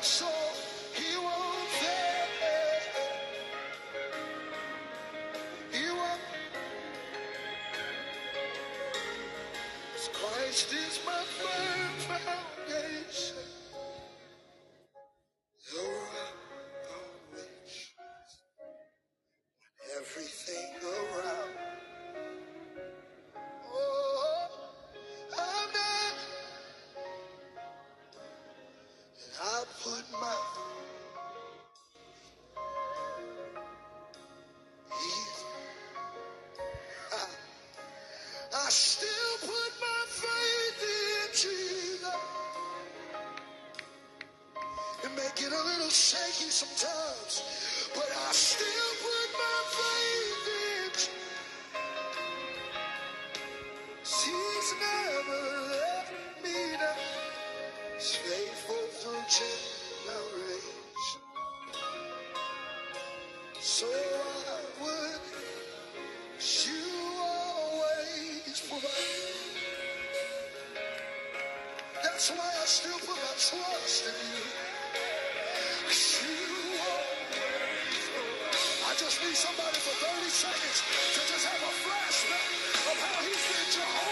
So. somebody for 30 seconds to just have a flashback of how he's been Jehovah.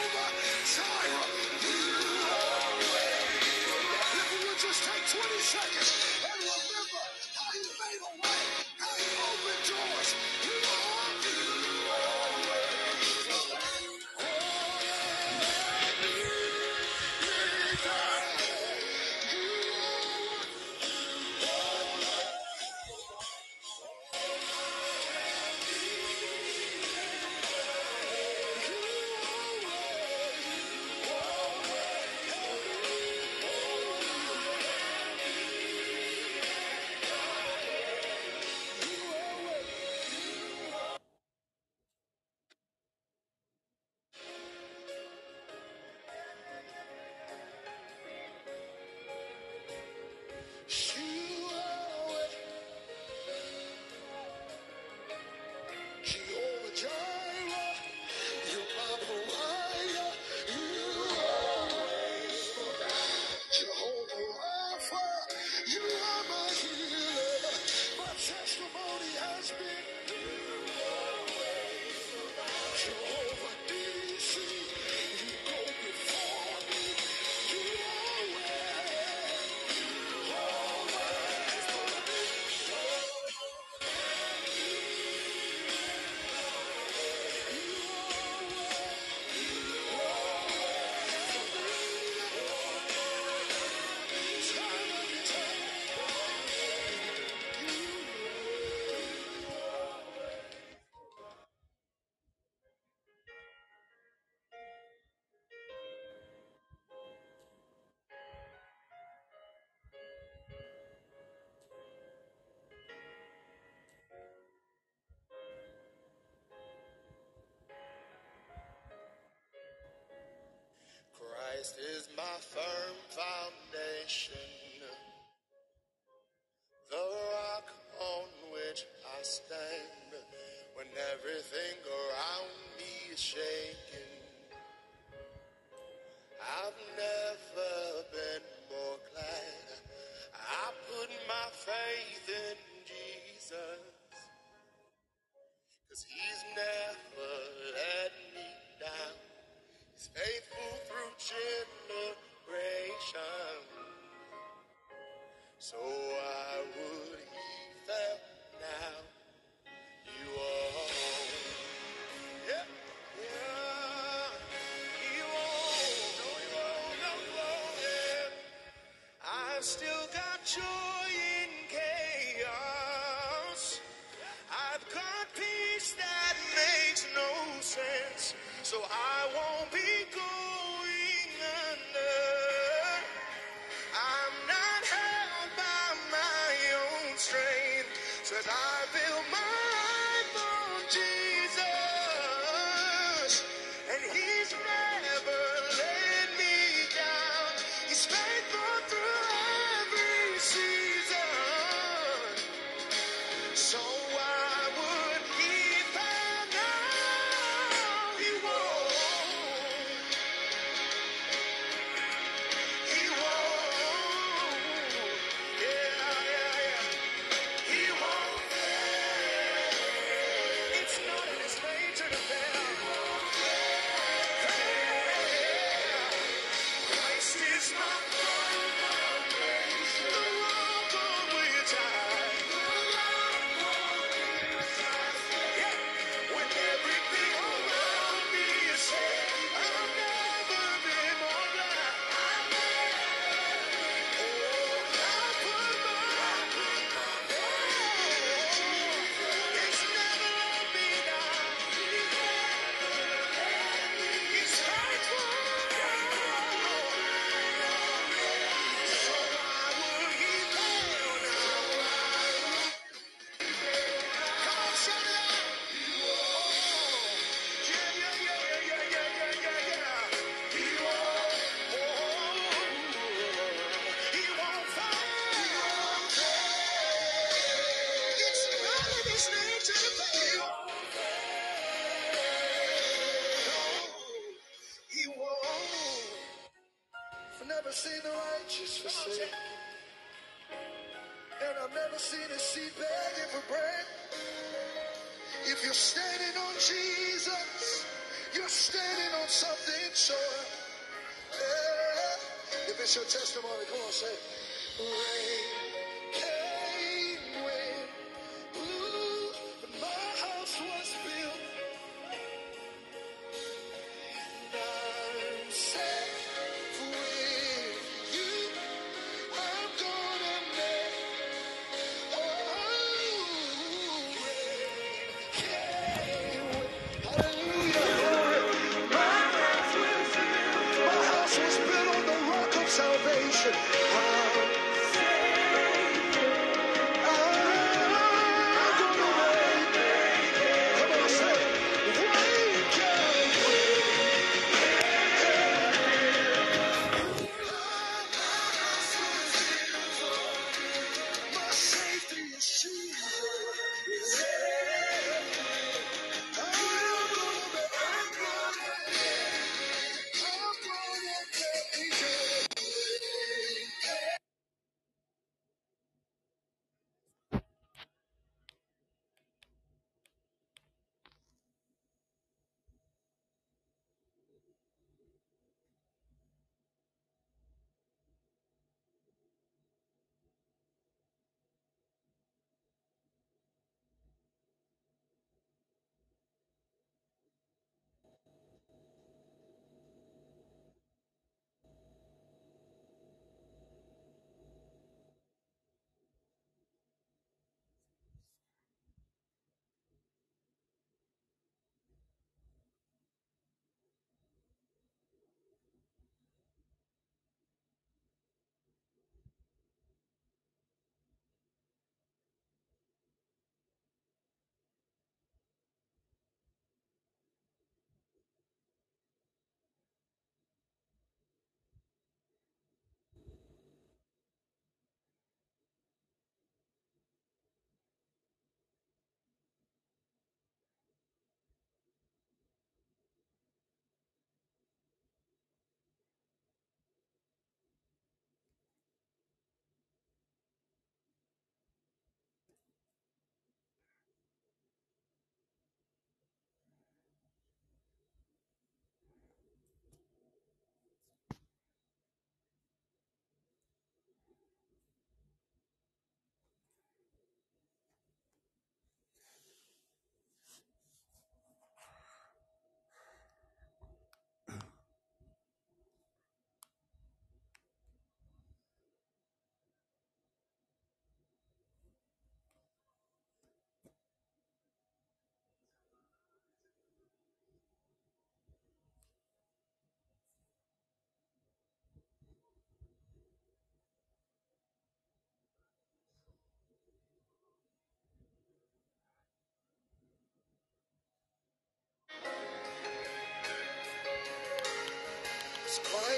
A firm foundation.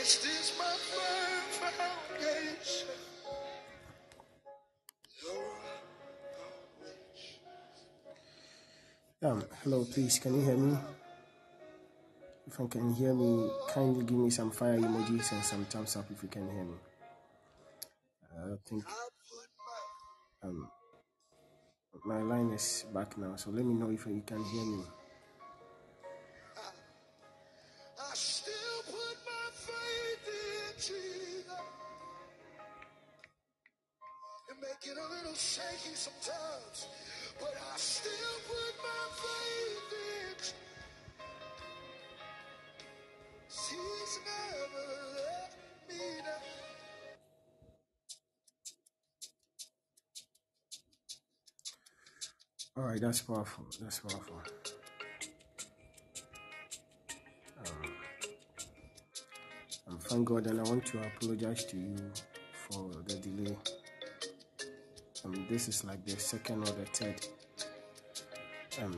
Christ is my firm foundation. Um, hello, please, can you hear me? If you can hear me, kindly give me some fire emojis and some thumbs up if you can hear me. I think um, my line is back now, so let me know if you can hear me. That's powerful. That's powerful. Um, thank God, and I want to apologize to you for the delay. Um, this is like the second or the third um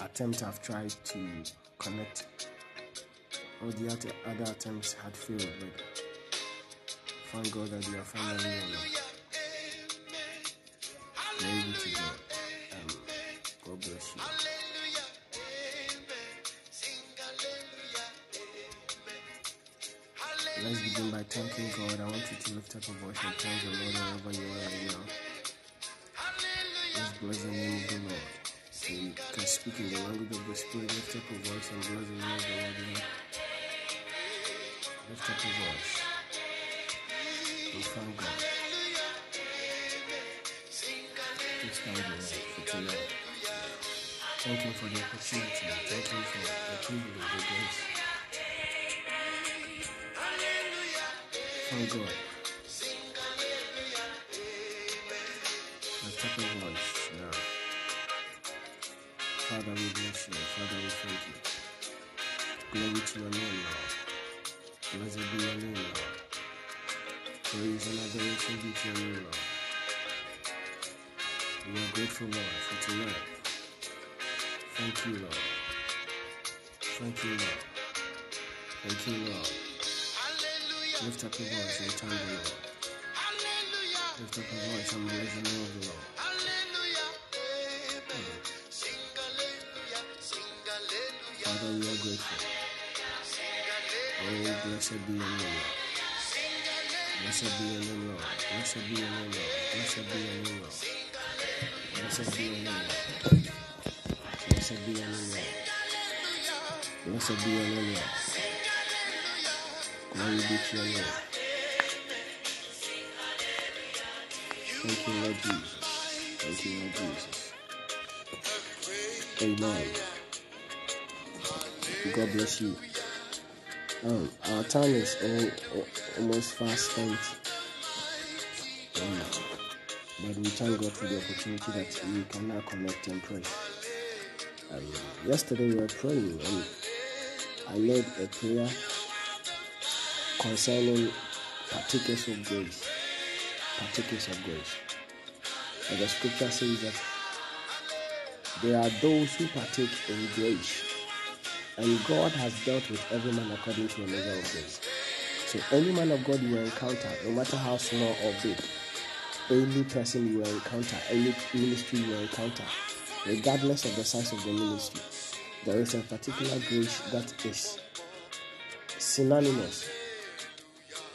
attempt I've tried to connect. All the other other attempts had failed, but thank God that you are finally. Glory be to. Um, God bless you. Let's begin by thanking God. I want you to lift up a voice and thank the Lord wherever you are right now. Let's bless the name of the Lord. So you can speak in the language of the Spirit. Lift up your voice and bless the name of the Lord. Lift up your voice. And thank God. Just thank the Lord for tonight. Thank Him for the opportunity. Thank Him for the privilege, the grace. Thank God. Up your voice now. Father, we bless you. Father, we thank you. Glory to your name, Lord. Blessed be your name, Lord. Praise and adoration be to your name, Lord. We are grateful, Lord, for tonight. Thank you, Lord. Thank you, Lord. Thank you, Lord. Lift up your voice and thank the Lord. Lift up your voice and bless the name of the Lord. Father, we are grateful. Oh, blessed be your name. Blessed be your name, Lord. Blessed be your name, Lord. Blessed be your name, Lord. Blessed be your name, Lord. Blessed be your name. Blessed be your name. Glory be to your name. Thank you, Lord Jesus. Thank you, Lord Jesus. Amen. God bless you. Um, our time is almost fast spent. Um, but we thank God for the opportunity that we can now connect and pray. Um, yesterday we were praying and I led a prayer concerning partakers of grace. Partakers of grace. And the scripture says that there are those who partake in grace, and God has dealt with every man according to a measure of grace. So any man of God you encounter, no matter how small or big, any person you encounter, any ministry you encounter, regardless of the size of the ministry, there is a particular grace that is synonymous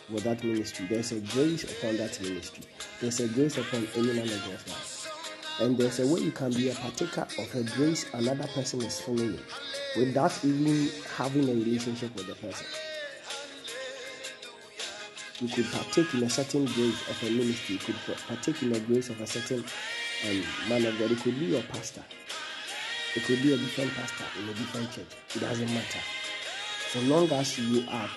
with that ministry. There's a grace upon that ministry. There's a grace upon any man of God's life. And there's a way you can be a partaker of a grace another person is following without even having a relationship with the person. You could partake in a certain grace of a ministry. You could partake in a grace of a certain um, man of God. It could be your pastor. It could be a different pastor in a different church. It doesn't matter. So long as you are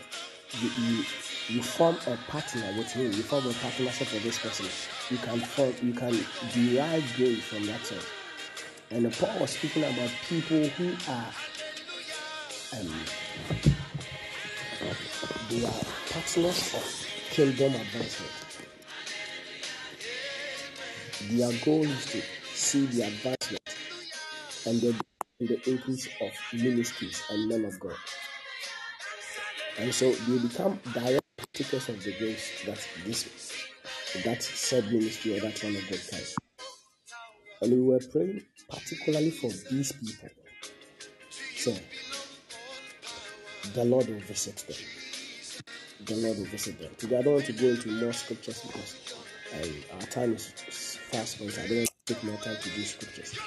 you, you you form a partner with him, you form a partnership with this person, you can form you can derive grace from that source. And Paul was speaking about people who are um they are partners of kingdom advancement. Their goal is to see the advancement and the, the increase of ministries and men of God. And so they become direct partakers of the grace that this that said ministry or that one of God carries. And we were praying particularly for these people. So the Lord will visit them. The Lord will visit them. Today I don't want to go into more scriptures because um, our time is spent. I don't take more time to do scriptures.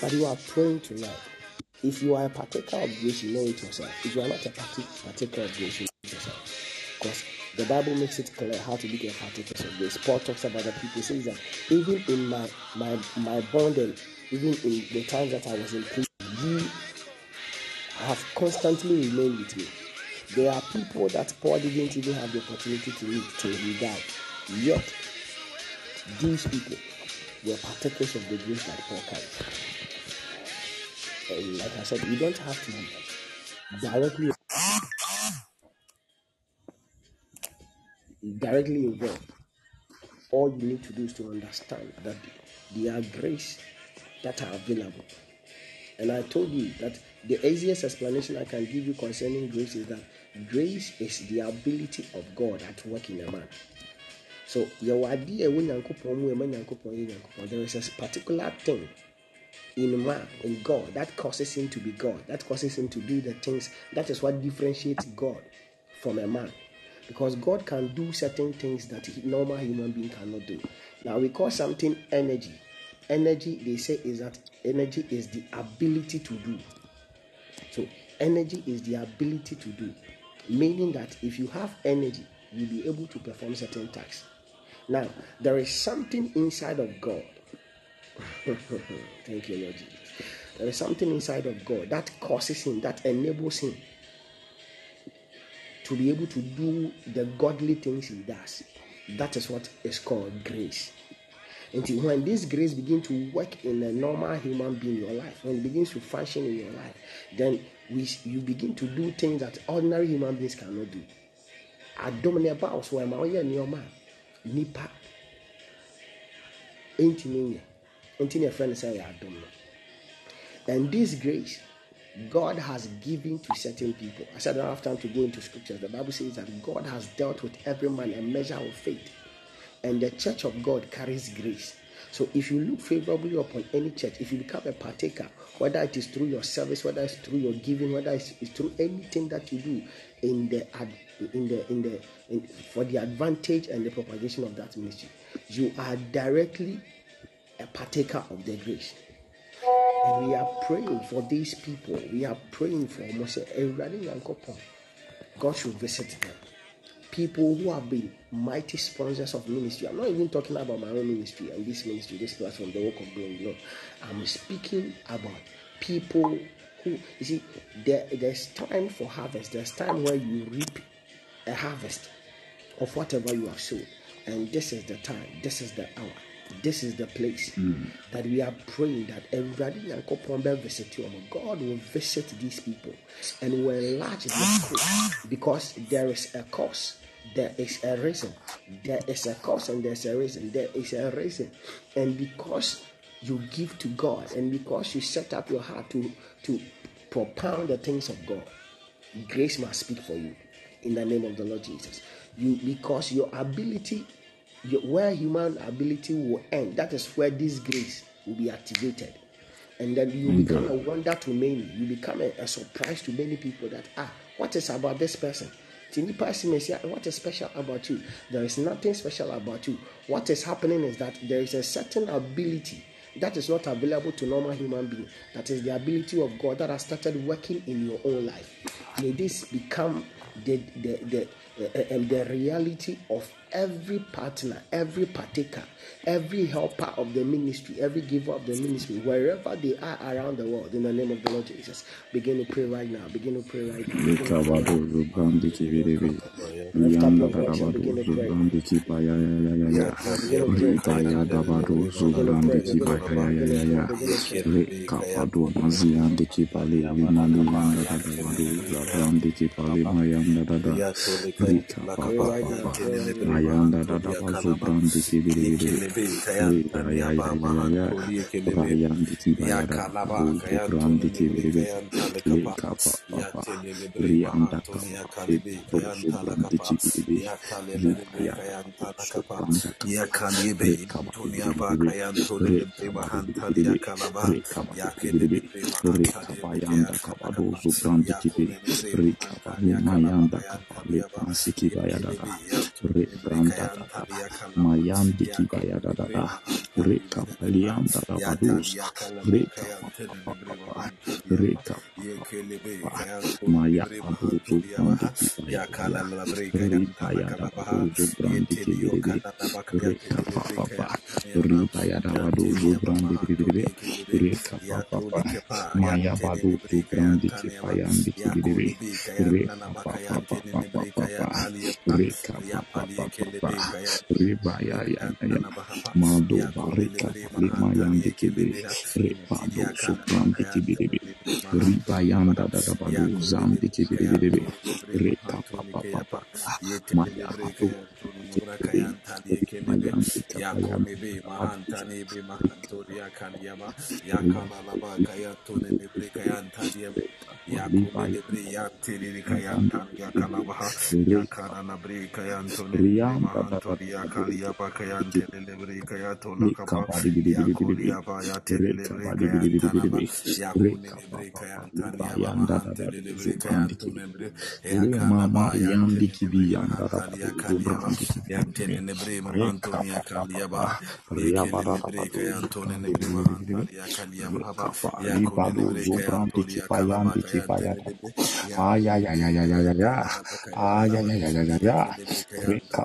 But you are praying tonight. If you are a partaker of grace, you know it yourself. If you are not a partaker of grace, you know it yourself. Because the Bible makes it clear how to be a partaker of grace. Paul talks about the people, says that even in my my my bondage, even in the times that I was in prison, you have constantly remained with me. There are people that Paul didn't even have the opportunity to meet till he died. Yet, these people were partakers of the grace that Paul carried. Like I said, you don't have to directly directly involved. All you need to do is to understand that there are grace that are available. And I told you that the easiest explanation I can give you concerning grace is that grace is the ability of God at work in a man. So yɛwɔ adeɛ a ɛwɔ Nyankopɔn mu ɛma Nyankopɔn yɛ Nyankopɔn. There is a particular thing in man, in God, that causes him to be God, that causes him to do the things. That is what differentiates God from a man. Because God can do certain things that normal human being cannot do. Now we call something energy. energy they say is that energy is the ability to do. So energy is the ability to do, meaning that if you have energy, you'll be able to perform certain tasks. Now, there is something inside of God. Thank you, Lord Jesus. There is something inside of God that causes him, that enables him to be able to do the godly things he does. That is what is called grace. And when this grace begins to work in a normal human being in your life, when it begins to function in your life, then we, you begin to do things that ordinary human beings cannot do. adom ne ɛba so ɛma ɔyɛ nneɛma a nipa ntumi nyɛ nti na ɛfrɛ no sɛ ɛyɛ adom no and this grace God has given to certain people. I said I don't have time to go into scriptures. The Bible says that God has dealt with every man a measure of faith, and the church of God carries grace. So if you look favorably upon any church, if you become a partaker, whether it is through your service, whether it's through your giving, whether it's through anything that you do in the in the in the in, for the advantage and the propagation of that ministry, you are directly a partaker of the grace. And we are praying for these people. We are praying for almost everybody. God should visit them. People who have been mighty sponsors of ministry. I'm not even talking about my own ministry and this ministry, this platform, the work of God. No, I'm speaking about people who you see. There, there's time for harvest. There's time where you reap a harvest of whatever you have sown, and this is the time. This is the hour this is the place mm. that we are praying that everybody visit you. God will visit these people and will enlarge the scope because there is a cause. There is a reason. There is a cause and there's a reason. There is a reason. And because you give to God and because you set up your heart to, to propound the things of God, grace must speak for you in the name of the Lord Jesus. You because your ability your, where human ability will end, that is where this grace will be activated. And then you become a wonder to many. You become a, a surprise to many people that, ah, what is about this person? What is special about you? There is nothing special about you. What is happening is that there is a certain ability that is not available to normal human being. That is the ability of God that has started working in your own life. May this become the the the, uh, uh, the reality of every partner, every partaker, every helper of the ministry, every giver of the ministry, wherever they are around the world, in the name of the Lord Jesus. Begin to pray right now. Begin to pray right now. Your voice and begin to pray. Ayanda da da bazu brandi ki biri biri. Ya ya ya ya ya. Rayan di ki ba ya da. Uju brandi ki biri biri. Le ka pa pa pa. Riyan da ka pa. E prosu brandi ki biri biri. Le ya prosu brandi ka. Ya kali be. Dunia ba kayan tole be mahanta ya kalaba. Ya kele be. Re ka pa yanda ka pa dozu brandi ki biri. Re ka pa mayanda ka pa le pasi ki ba ya da da. Re branda da mayandi kibaya da da da reka palianda da badus reka papa reka maya abuzu brandi kibaya reka ya da baduzu brandi kibiri reka papa reka ya da baduzu brandi kibiri reka papa maya baduzu brandi kibaya kibiri reka papa papa papa reka papa papa riba ya ya barika lima riba da da badu papa papa maya hatu Riyam Antonia Kalia Bakayan Delivery Kayato Lakaba Yakulia Baya Delivery Kayantanaba Yakuni Libre Kayantania Mahante Delivery Kayantunembre Yakanaba Yandi Kibi Yantalia Kalia bidibidi. Yantenenebre Reka Antonia pa pa pa Kaliaba, pa. Ria bada da Ekelenebre bado Kayantonene zubrandi bidibidi. Mahantalia Kaliaba, Reka pa ribado Yakonenebre zubrandi Kayantolia kipayandi Kalaba kipayada. Kayantenebre, Ay ay ay ay ay ay ay ay. Ay ay ay ay ay ay ay. Yakonenebre Reka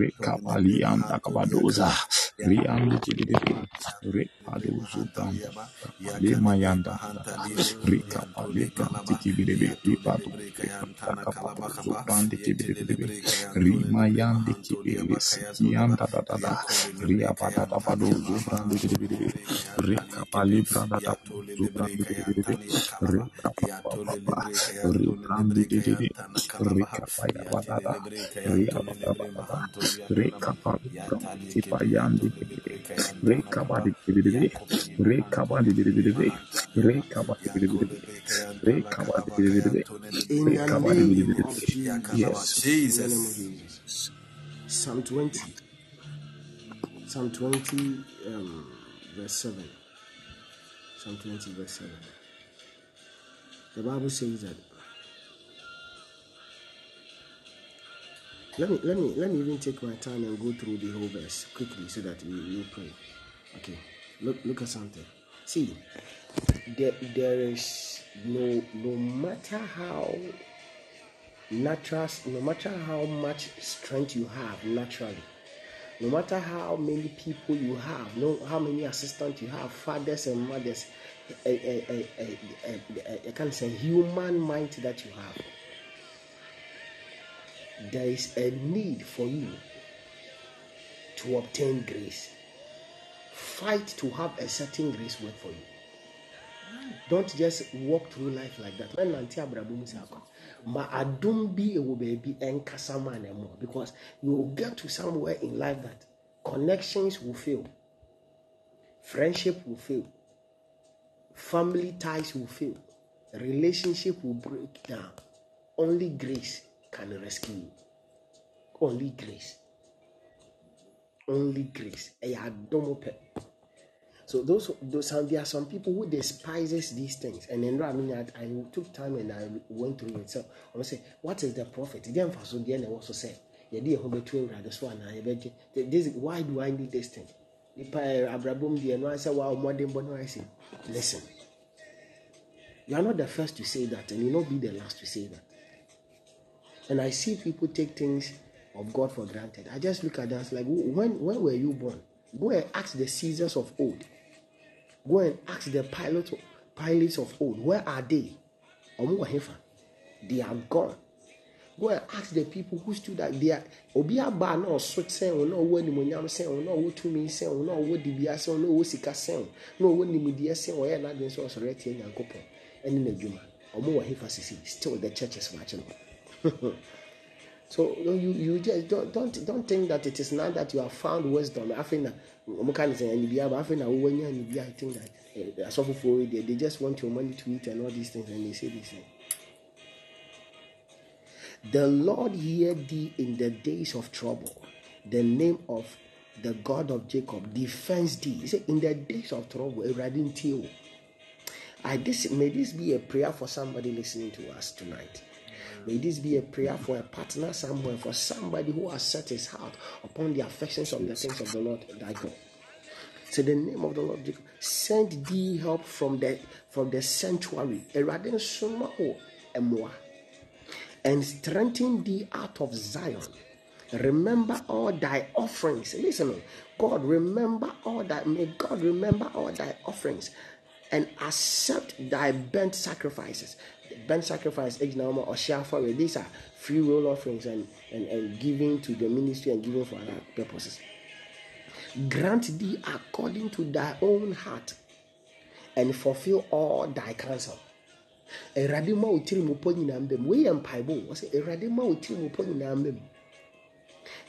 Rika Kayantali pa Kebe libranda da ba do Yatole Lebre zubrandi kibiribi. Kayantalia Kalaba Rika pa pa pa Yatole pa. Lebre Kayantole Ribrandi Lebre kibiribi. Kayantana Kalabaha Rika pa ya ba da Yatele da. Lebre Ria Kayantole ba da ba Lebre da da. Mahanto Rika Yakalaba pa librandi Yatali kipa Kebe yandi Yatole kibiribi. Lebre Kayantana Rika ba Kaba di kibiribi. Yakobe Rika Mahanto ba di Lebre kibiribi. Mahanta Yaba Rika ba di Yakole kibiribi. Lebre Kayantana Rika ba di Kalaba kibiribi. Kayantole Lebre In the Rika ba di name kibiribi. of Jesus. Yakalaba Yes. In the name of Jesus Jesus. Psalm 20. Psalm 20, um, verse 7. Psalm 20, verse 7. The Bible says that. Let me let me let me even take my time and go through the whole verse quickly so that we you pray. Okay. Look look at something. See, there there is no no matter how natural no matter how much strength you have naturally no matter how many people you have no how many assistants you have fathers and mothers a, a, a, human mind that you have there is a need for you to obtain grace. Fight to have a certain grace work for you. Don't just walk through life like that. When nanti sá kọ ma adum bi ewo baabi ɛnkasa ma na ɛmo because you will get to somewhere in life that connections will fail. Friendship will fail. Family ties will fail. Relationship will break down. Only grace can rescue you only grace only grace. So those, those there are some people who despises these things. And then I mean, I, I took time and I went through it. So I'm say, what is the profit? Then for so then I also say, this why do I need this thing? Listen. You are not the first to say that, and you will not be the last to say that. And I see people take things of God for granted. I just look at them like, when when were you born? Go and ask the Caesars of old. Go and ask the pilots pilots of old. Where are they? They are gone. Go and ask the people who stood at there. Obi aba na ɔso sɛn o na ɔwɔ animonyam sɛn o na ɔwɔ tumi sɛn o na ɔwɔ dibia sɛn o na ɔwɔ sika sɛn o na ɔwɔ nimdeɛ sɛn o ɔyɛ n'adwene sɛ ɔsɔre atie nyankopɔn ɛne n'adwuma. Ɔmo wɔ hefa sisi. Still the church is watching. So you you just don't don't don't think that it is now that you have found wisdom. I think that eh, eh, I'm kind of saying but I think that I think that uh, so for they, they just want your money to eat and all these things and they say this. Eh. The Lord hear thee in the days of trouble. The name of the God of Jacob defends thee. He said, in the days of trouble, I this may this be a prayer for somebody listening to us tonight. May this be a prayer for a partner somewhere, for somebody who has set his heart upon the affections of the things of the Lord thy God. So the name of the Lord Jacob, send thee help from the from the sanctuary, Awurade nsoma wo and strengthen thee out of Zion. Remember all thy offerings. Listen, God, remember all thy, may God remember all thy offerings and accept thy burnt sacrifices. Burnt sacrifice, or share for these are free will offerings and, and, and giving to the ministry and giving for other purposes. Grant thee according to thy own heart and fulfill all thy counsel. Awurade ma wo tiri mu pɔ nyinaa mbɛ mu wei yɛ mpaebɔ wɔ sɛ awurade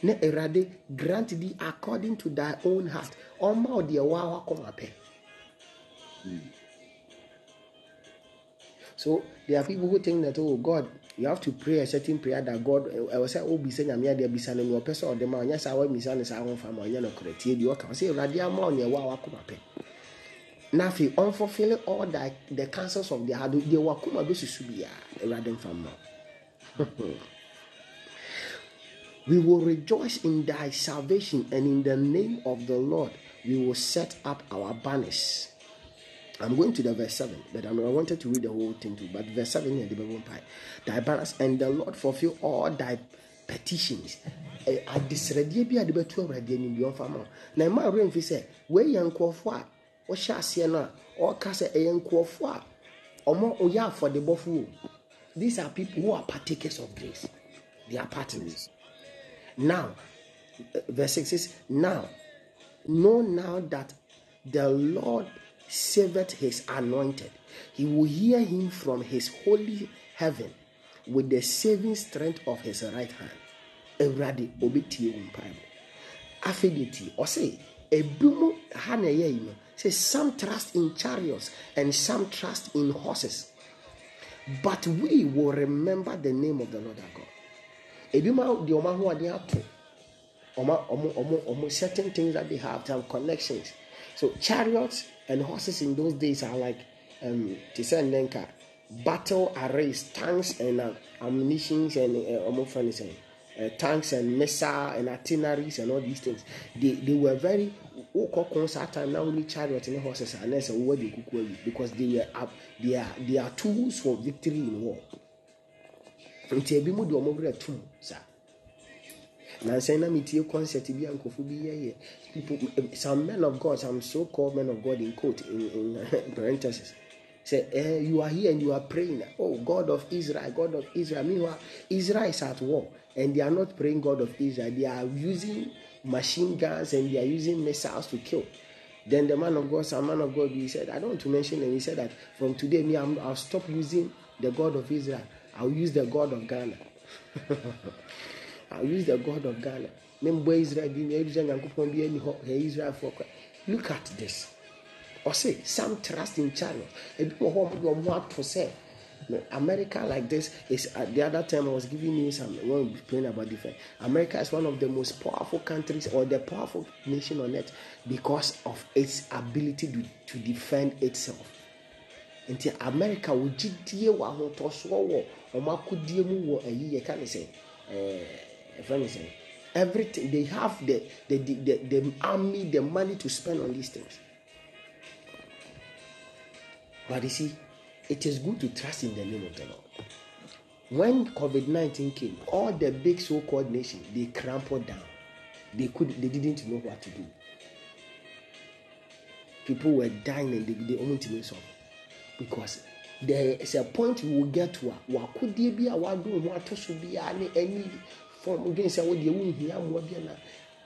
na awurade grant thee according to thy own heart. Ɔma wo deɛ waa wakɔma pɛ hmm. So there are people who think that oh god you have to pray a certain prayer that god ɛwɔ sɛ obisa nyame adeɛ bisa no nea ɔpɛ sɛ ɔde ma ɔnyɛ saa wamisa no saa ho fa ma ɔnyɛ no deɛ ɔka sɛ awurade ama wo neɛ waa wakɔma pɛ. Na ɔmfulfilling all the, the counsels of their heart. Deɛ wakoma bɛsusu biara awurade mfa mma we will rejoice in thy salvation and in the name of the lord. We will set up our banners I'm going to the verse 7, but I, mean, I wanted to read the whole thing too. But verse 7 here, the Bible pie. Thy balance and the Lord fulfill all thy petitions. Eh, adesrɛdeɛ bi a de bɛto awurade anim deɛ ɔmfa ma na ɛma awerɛ mfi sɛ wɔyɛ nkurɔfoɔ a wɔhyɛ aseɛ no a ɔka sɛ ɛyɛ nkurɔfoɔ a ɔmo ɔyɛ afɔdebɔfo o these are people who are partakers of grace they are partners now eh, verse 6 says now know now that the lord saveth his anointed. He will hear him from his holy heaven with the saving strength of his right hand. Awurade obetie wo afei tie ebi mu ɛyɛ yi no say some trust in chariots and some trust in horses but we will remember the name of the lord our god. Ebi ma deɛ ɔmo ahoɔden ato ɔmo ɔmo certain things that they have some connections. So chariots and horses in those days are like um nnenka battle arrays tanks and uh, ammunitions and uh, uh, tanks and missile and artilleries and all these things. They they were very wokɔ kɔn saa time na only chariot and horses and wɔwɔ de kuku awi because they were uh, they are they are tools for victory in war. Nti ebi mu saa nansan na metie concert bi a nkɔfo bi yɛyɛ people some men of god some so called men of god in quote in, in parenthesis say eh, you are here and you are praying. Oh god of israel god of israel. Meanwhile israel is at war and they are not praying god of israel. They are using machine guns and they are using missiles to kill. Then the man of god some man of god he said i don't want to mention him he said that from today me I'm, i'll stop using the god of israel. I'll use the god of ghana I'll use the God of Ghana. Remember Israel, Israel, Israel for Look at this. Say, some trust in China. And people who want to say, America like this is at the other time I was giving you some when we praying about different. America is one of the most powerful countries or the powerful nation on earth because of its ability to, to defend itself. nti america wɔ gyidie wɔ ahotɔsoɔ wɔ ɔmo akodie mu wɔ ayi yɛ ka ne sɛ ɛɛ ne everything they have the the, the the the army the money to spend on these things. But you see it is good to trust in the name of the lord. When covid-19 came all the big so-called nations they crumpled down. They could they didn't know what to do. People were dying and they they only to solve because there is a point you will get to could wakodie bi a wado ho ato so biara ne any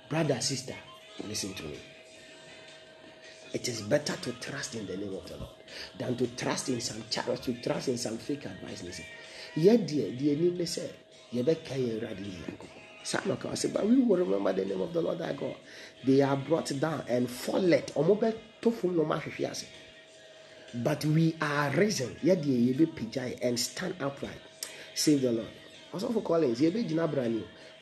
brother sister listen to me. It is better to trust in the name of the lord than to trust in some chariots to trust in some fake advice. Ne sɛ yɛdeɛ deɛ nim ne sɛ yɛbɛka yɛ awurade ne saa na ɔka sɛ but we will remember the name of the lord our god. They are brought down and fallen. Ahwehwe ase. But we are risen. Yɛdeɛ yɛbɛpagyae and stand upright. Save the lord ɔsɔfo collins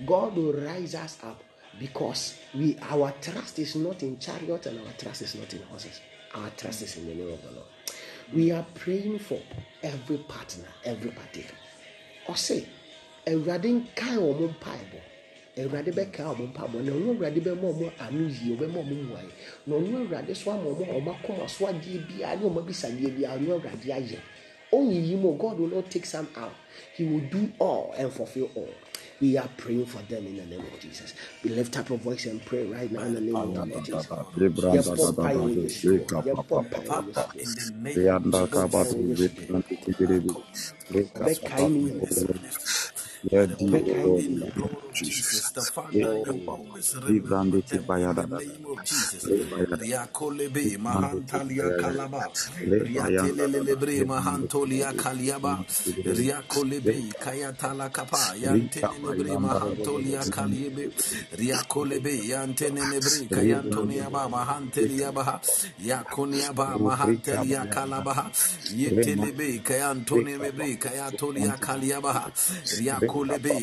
god will rise us up because we our trust is not in chariot and our trust is not in horses. Our trust is in the name of the lord. We are praying for every partner every partaker. Ɔse awurade nkae wɔ mo mpaebɔ awurade bɛka ɔmo mpaebɔ na ɔno awurade bɛma ɔmo ano yie ɔbɛma ɔmo mmuae na ɔno awurade so ama ɔmo ɔmo akoma so adeɛ biara ne ɔmo abisadeɛ biara ɔno awurade ayɛ onyiyi mu god will not take some out he will do all and fulfil all We are praying for them in the name of Jesus. We lift up a voice and pray right now in the name of the Lord Jesus. Yɛbɔ mpaeɛ wɔ Yesu din mu. Yɛbɔ mpaeɛ wɔ Yesu Papa, din in the name of Jesus. Mpaeɛ wɔ Yesu din mu. Ɔbɛkae ne nyinaa. By the Ɔbɛkae ne power in nyinaa. the blood of Jesus, the Father, you always remember them in the name of Jesus. Riakolebe, Mahantalia Kalaba, Riatelelebre, Mahantolia Kaliaba, Riakolebe, Kayatala Kapa, Yantenebre, Mahantolia Kaliebe, Riakolebe, Yantenebre, Kayantoniaba, Mahanteliaba, Yakoniaba, Mahantelia Kalabaha, Yetelebe, Kayantonebre, Kayatolia Kaliabaha, Riakolebe,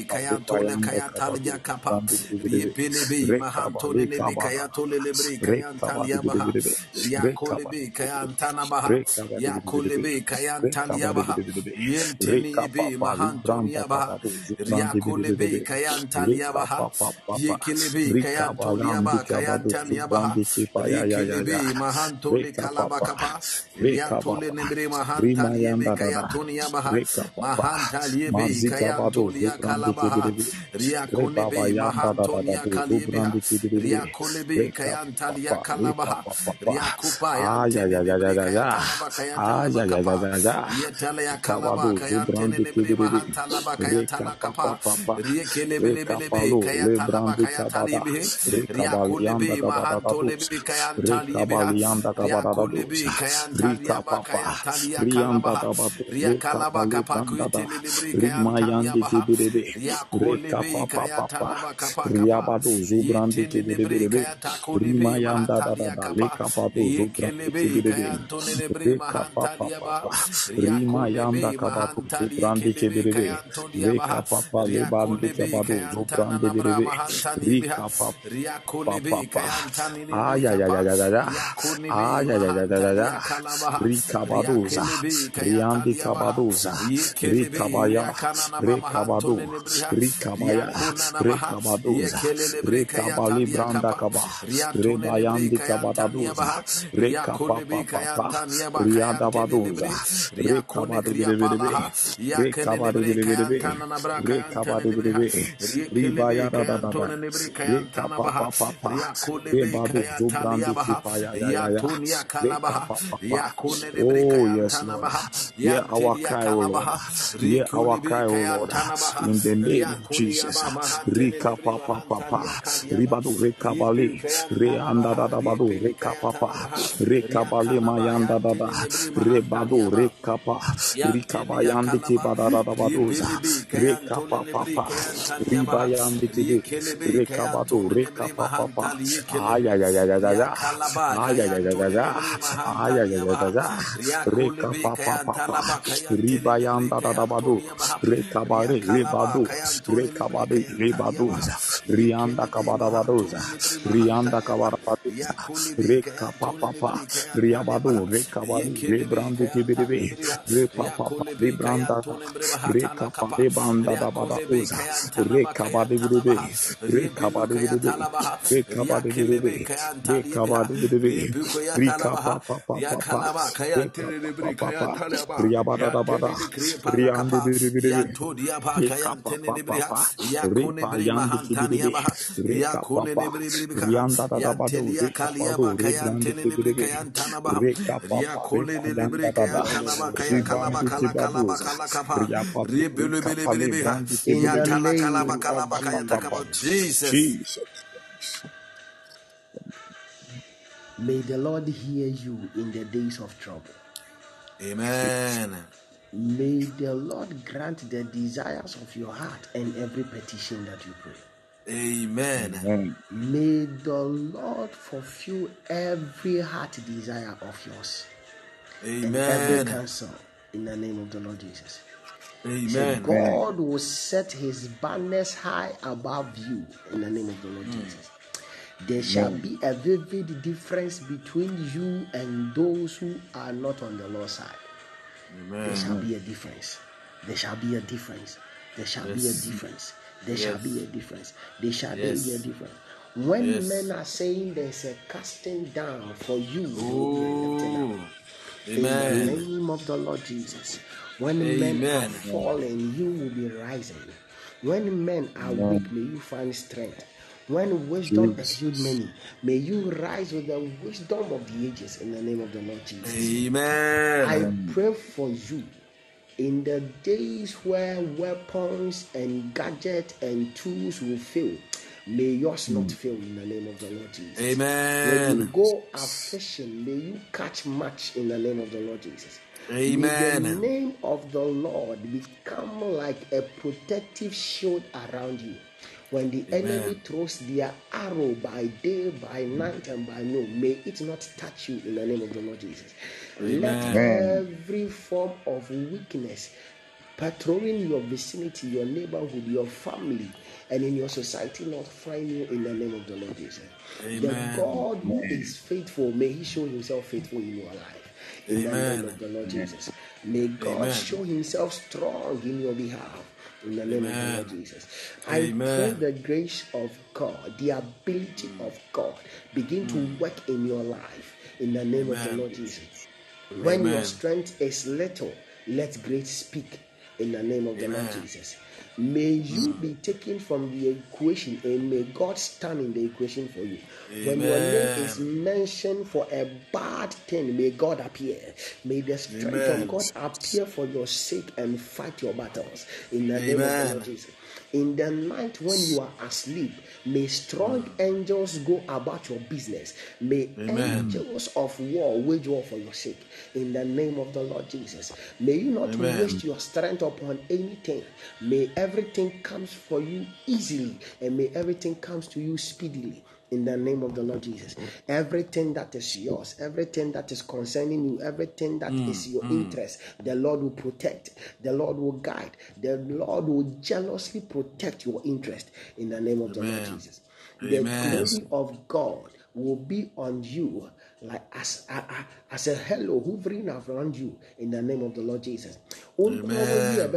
Kayantole, Kayatalia Kapa, Riepelebe, Mahantonebe, Kayatolelebre, Kayantaliabaha, Riakolebe, Kayantanabaha, Yakolebe, Kayantaliabaha, Yentelebe, Mahantoniabaha, Riakolebe, Kayantaliabaha, Yekelebe, Kayantoliaba, Kayantaniabaha, Riekelebe, Mahantole Kalabakapa, Riatole Nebre, Mahantaliebe, Kayatoniabaha, Mahantaliebe, Kayantolia Kalabaha, Mahantonia Kayantalia Yetalea Kalaba, Mahantalaba, Kayatalaba, Kayatalibe, Mahantolebe, Riakolebe, Kayantaliaba, Kayantalia Kalabaha, Riakalaba Kapa, Kuitelebre, Kayantaliabaha, Riakolebe, Kayatalaba Kapa Kapa, Yetenebre, Kayatakolebe, Mahantalia Kapa, Yekelebe, Kayantonebre, Mahantaliaba, Riakolebe, Mahantalie Kelebe, Kayantoliabaha, Riakolebe, Kayantanabra, Mahantanibeha, Riakolebe, Kayantanebe Kapa, Yakonebe, Mahantalia Kalabaha, Riakelebe, Kayataliabaha, Yekelebe, Yakananaba Mahantonebriha, Yakonanabaha, Yekelebe, Kayatalia Kapa, Riatonebre, Kayantaniabaha, Riakolebe, Kayantaniaba, Kayantenebre, Riakonebriapabaha, Yakenebre, Kayantanabra, Kayantenebriha, Riekelebe, Kayantonebre, Kayantanabaha, Riakolebe, Kayantaliabaha, Yatonia Kalabaha, Yakonebre, Oh, yes, Lord. Hear our O Lord. Hear our O Lord. In the name of Jesus. Rika papa papa. Ribadu reka bali. Re anda da da Riepele reka papa. Reka bali mayanda da da. Rebadu reka pa. Rika bayandi ki bada da da. Riepelebe, Reka papa Lebre, papa. Riba Kayantaniabaha, yandi ki. Reka Kayantone reka papa Ekele, Ay ay ay ay ay ay. Ay ay ay ay ay. Ay ay ay ay. Reka papa papa. Kayantalaba, Kayantele Riba yanda da da. Kayantoniabaha, Reka bari Riakalaba, lebadu. Kayantone Lebre, Rekabadi, Kayantaliabaha, Rebaduza, Rianda Yekelebe, Kabadabaduza, Mahantole Lebre, Rianda Mahantaliaba, Kabadabaduza, Riakolebe, Kayantone Rekapapa, Riabadu, Rekabadi, Yekelebe, Rebrandi Kayantale Kibiribi, Lebre, Repapapa, Riakolebe, Rebranda, Kayantone Lebre, Hatala Kapa, Rekapade Banda Riakolebe, Dabadabuza, Kayantalaba, Rekabadi Kayantalabaha, Biribi, Rebelu Rekabadi Biribi, Kayatalabaha, Rekabadi Riakelebe, Biribi, Kayantalibeha, Rekabadi Biribi, Rebu Kayatalabaha, Rekapapa, Riakalaba, Kayantelebre, Rekapapa, Kayantalaba, Riabadabada, Yatelebe, Kripala Riandi Kapa, Biribi, Yantodiaba, Reka papa Kayantenebreha, papa, reba Yakonebri yandi kibiribi, Jesus. Jesus. Jesus. May the Lord hear you in the days of trouble. Jesus. Amen. May the Lord grant the desires of your heart and every petition that you pray. Amen. Amen. May the Lord fulfill every heart desire of yours and every counsel in the name of the Lord Jesus. So Amen. God will set his banners high above you in the name of the Lord mm. Jesus. There shall Amen. be a vivid difference between you and those who are not on the Lord's side. There shall be a difference. There shall be a difference. There shall be a difference. There shall be a difference. There shall be a difference. When Yes. men are saying there's a casting down for you, there will be a up. Oh. In the name of the Lord Jesus. When men are falling, you will be rising. When men are weak, may you find strength. When wisdom exudes many, may you rise with the wisdom of the ages in the name of the Lord Jesus. Amen. I pray for you in the days where weapons and gadgets and tools will fail. May yours not hmm. fail in the name of the Lord Jesus. Amen. When you go out fishing, may you catch much in the name of the Lord Jesus. Amen. May the name of the Lord become like a protective shield around you. When the enemy throws their arrow by day, by night, and by noon, may it not touch you in the name of the Lord Jesus. Let every form of weakness patrolling your vicinity, your neighborhood, your family, and in your society not find you in the name of the Lord Jesus. The God who is faithful, may He show Himself faithful in your life. In the name of the Lord Jesus. May God Amen. show Himself strong in your behalf. In the name of the Lord Jesus. I Amen. pray the grace of God, the ability of God begin to work in your life. In the name of the Mm. Lord Jesus. When your strength is little, let grace speak in the name of the Lord Mm. Jesus. May you be taken from the equation and may God stand in the equation for you. When your name is mentioned for a bad thing, may God appear. May the strength Amen. of God appear for your sake and fight your battles in the name of Amen. Jesus. In the night when you are asleep, may strong hmm. angels go about your business. May Amen. angels of war wage war for your sake. In the name of the Lord Jesus. May you not Amen. waste your strength upon anything. May everything comes for you easily and may everything comes to you speedily. In the name of the Lord Jesus, everything that is yours, everything that is concerning you, everything that Mm, is your interest, the Lord will protect, the Lord will guide, the Lord will jealously protect your interest. In the name of the Lord Jesus, the Amen. glory of God will be on you like as, as a halo hovering around you in the name of the Lord Jesus. Amen.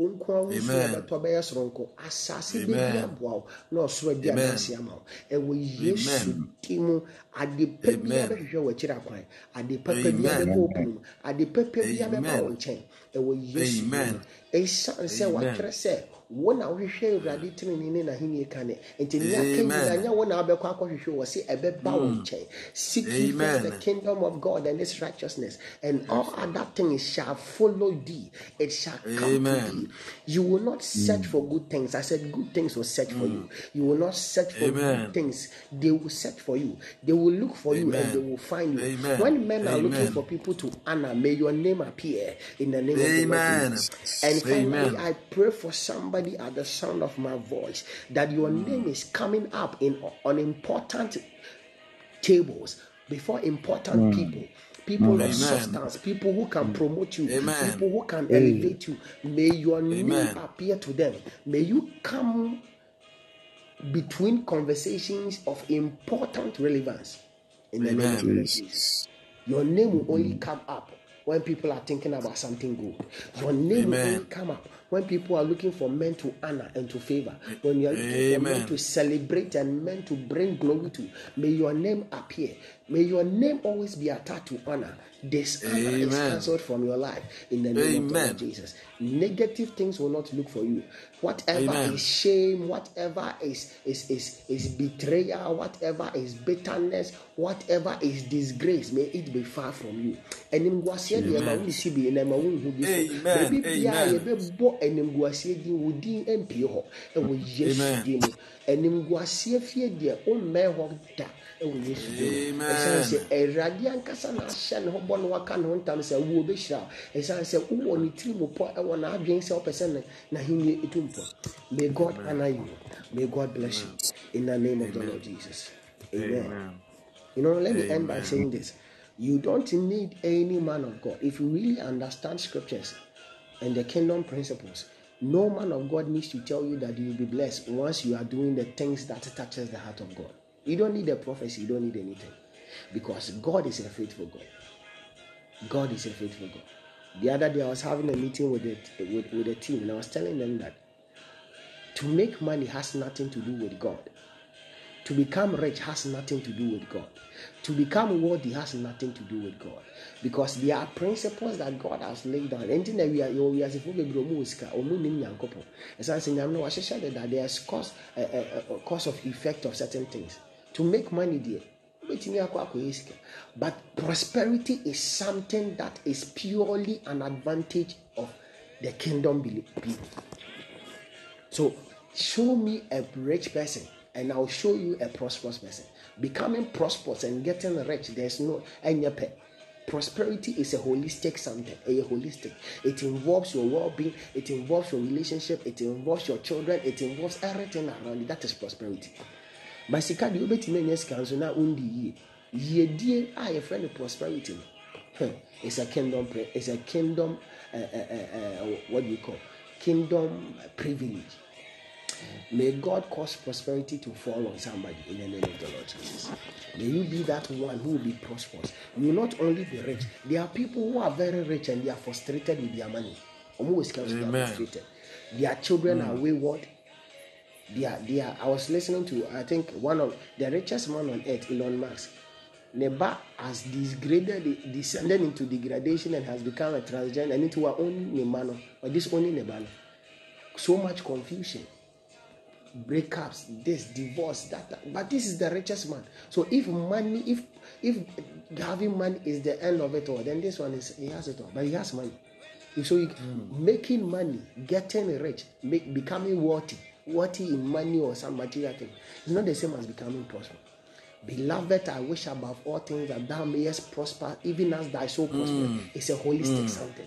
Amen. Amen. Asase Amen. bɛdi aboa wo na ɔsoro adi Amen. adanse ama wo ɛwɔ yesu Amen. din mu ade pa biara Amen. bɛhwehwɛ wɔ akyiri akwan ade papa biara Amen. bɛbɔ wo pono mu ade papa biara bɛba wo Amen. nkyɛn ɛwɔ yesu din mu Amen. ɛsiane sɛ Amen. watwerɛ sɛ wo na wohwehwɛ awurade tenene ne n'ahenni ka ne nti nea Amen. nyɛ wo na wobɛkɔ akɔhwehwɛ wɔ se ɛbɛba wo mm. nkyɛn. Seek ye first the Amen. kingdom of god and its righteousness and all other things shall follow thee. It shall come to Amen. thee. You will not search mm. for good things. I said good things will search for you. Mm. You will not search for Amen. good things. They will search for you. They will look for you and they will find you. Amen. when men are looking for people to honor may your name appear in the name of the lord jesus. And finally Amen. i pray for somebody at the sound of my voice that your hmm. name is coming up in on important tables before important hmm. people people of Amen. substance people who can hmm. promote you Amen. people who can elevate you may your name appear to them may you come between conversations of important relevance in the name of Amen. Jesus. Your name will only come up when people are thinking about something good. Your name will only come up when people are looking for men to honor and to favor. When you are looking for men to celebrate and men to bring glory to, may your name appear. May your name always be attached to honor. Dishonor is Amen. cancelled from your life in the name of Lord Jesus. Negative things will not look for you. Whatever Amen. is shame, whatever is is is is betrayal, whatever is bitterness, whatever is disgrace, may it be far from you. Animguaseɛ deɛ ma wonti bi na ma wonhu bi so. Amen. Baabi biara Amen. yɛbɛbɔ animguaseɛ din wo din mpie hɔ ɛwɔ Yesu Amen. din mu. Animguaseɛ fie deɛ wommɛn hɔ da ɛwɔ Yesu din mu. Amen. Ɛsiane sɛ Awurade ankasa na ahyɛ ne ho bɔ ne waka ne ho ntam sɛ wo bɛhyira wo. Ɛsiane sɛ wowɔ ne tiri mu pɔ ɛwɔ n'adwene sɛ wopɛ sɛ ne n'ahenni ɛtu mpɔ. May God honor you. May God bless you. In the name of the Lord Jesus. Amen. Amen. You know, let me end by Amen. saying this. You don't need any man of God. If you really understand scriptures and the kingdom principles, no man of God needs to tell you that you will be blessed once you are doing the things that touches the heart of God. You don't need a prophecy, you don't need anything. Because God is a faithful God. God is a faithful God. The other day I was having a meeting with it with, with a team and I was telling them that to make money has nothing to do with God. To become rich has nothing to do with God. To become worthy has nothing to do with God. Because there are principles that God has laid down. Anything that we are we are supposed to be sika omu nim nyankopo. As I say, nyam no wahyehyɛ that there's cause a, a, a cause of effect of certain things. To make money there. but prosperity is something that is purely an advantage of the kingdom people so show me a rich person and i'll show you a prosperous person. Becoming prosperous and getting rich there's no any prosperity is a holistic something a holistic. It involves your well-being it involves your relationship it involves your children it involves everything around you. That is prosperity ma sika deɛ wobɛtumi anya sika nso na wondi yie yiedie a yɛfrɛ no prosperity no hmm, it's a kingdom it's a kingdom uh, uh, uh, what do you call kingdom privilege May God cause prosperity to fall on somebody in the name of the Lord Jesus. May you be that one who will be prosperous. You will not only be rich. There are people who are very rich and they are frustrated with their money. Almost frustrated. Their children mm. are wayward they are, they are, I was listening to, I think, one of the richest man on earth, Elon Musk. Neba has degraded, descended into degradation and has become a transgender and into our own Nemano, or this only Nebano. So much confusion, breakups, this, divorce, that, that. But this is the richest man. So if money, if if having money is the end of it all, then this one is he has it all, but he has money. So he, mm. making money, getting rich, make, becoming wealthy worthy in money or some material thing. It's not the same as becoming prosperous. Beloved, I wish above all things that thou mayest prosper, even as thy soul prosper. Mm. It's a holistic mm. something.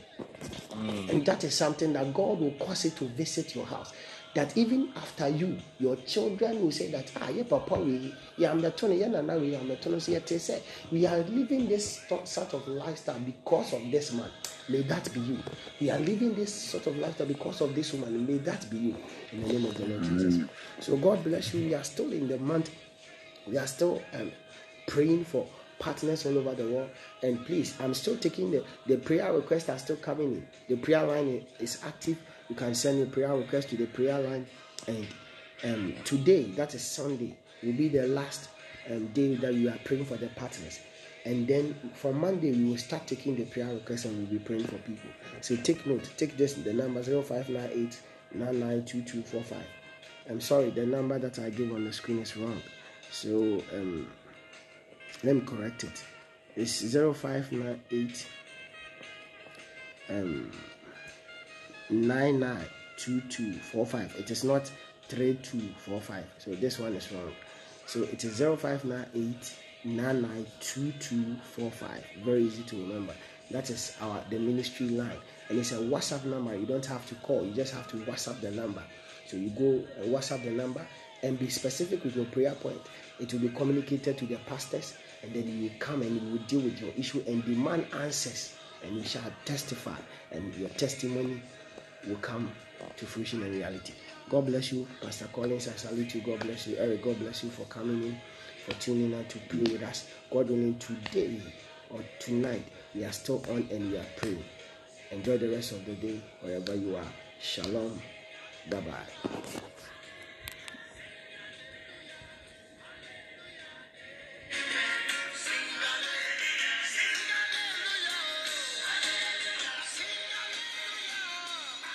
Mm. And that is something that God will cause it to visit your house. That even after you, your children will say that, ah, yeah, papa, we, yeah, I'm the yeah, now we are the tone. So, yeah, say, we are living this sort of lifestyle because of this man. May that be you. We are living this sort of lifestyle because of this woman. May that be you. In the name of the Lord Jesus. So God bless you. We are still in the month. We are still um, praying for partners all over the world. And please, I'm still taking the, the prayer requests are still coming in. The prayer line is active. You can send your prayer request to the prayer line. And um, today, that is Sunday, will be the last um, day that we are praying for the partners. And then from Monday, we will start taking the prayer requests and we'll be praying for people. So take note, take this the number 0598 992245. I'm sorry, the number that I gave on the screen is wrong. So um, let me correct it. It's 0598 um, 992245. It is not 3245. So this one is wrong. So it is 0598 992245. Very easy to remember. That is our the ministry line. And it's a WhatsApp number. You don't have to call, you just have to WhatsApp the number. So you go WhatsApp the number and be specific with your prayer point. It will be communicated to the pastors, and then you will come and you will deal with your issue and demand answers, and you shall testify, and your testimony will come to fruition and reality. God bless you, Pastor Collins. I salute you. God bless you, Eric. God bless you for coming in for tuning in to pray with us. God willing, today or tonight, we are still on and we are praying. Enjoy the rest of the day wherever you are. Shalom. Bye bye.